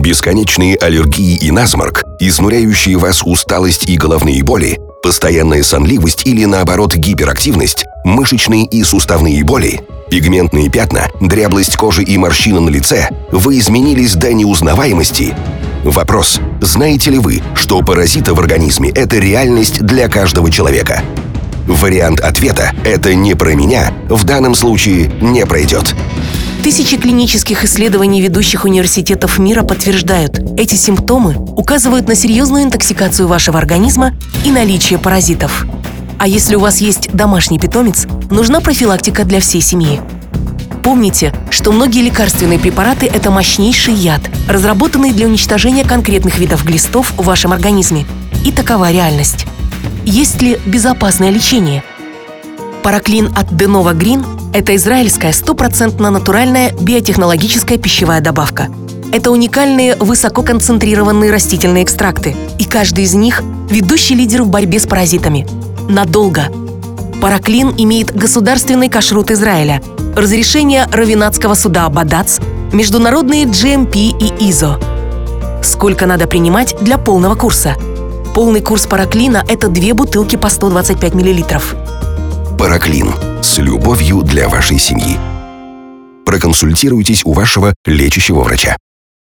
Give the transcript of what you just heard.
Бесконечные аллергии и насморк, изнуряющие вас усталость и головные боли, постоянная сонливость или, наоборот, гиперактивность, мышечные и суставные боли, пигментные пятна, дряблость кожи и морщины на лице, вы изменились до неузнаваемости. Вопрос. Знаете ли вы, что паразиты в организме – это реальность для каждого человека? Вариант ответа «это не про меня» в данном случае не пройдет. Тысячи клинических исследований ведущих университетов мира подтверждают, эти симптомы указывают на серьезную интоксикацию вашего организма и наличие паразитов. А если у вас есть домашний питомец, нужна профилактика для всей семьи. Помните, что многие лекарственные препараты – это мощнейший яд, разработанный для уничтожения конкретных видов глистов в вашем организме. И такова реальность. Есть ли безопасное лечение? Параклин от Denova Green – это израильская стопроцентно натуральная биотехнологическая пищевая добавка. Это уникальные высококонцентрированные растительные экстракты, и каждый из них – ведущий лидер в борьбе с паразитами. Надолго. Параклин имеет государственный кашрут Израиля, разрешение Равинатского суда Бадац, международные GMP и ИЗО. Сколько надо принимать для полного курса – Полный курс параклина – это две бутылки по 125 мл. Параклин. С любовью для вашей семьи. Проконсультируйтесь у вашего лечащего врача.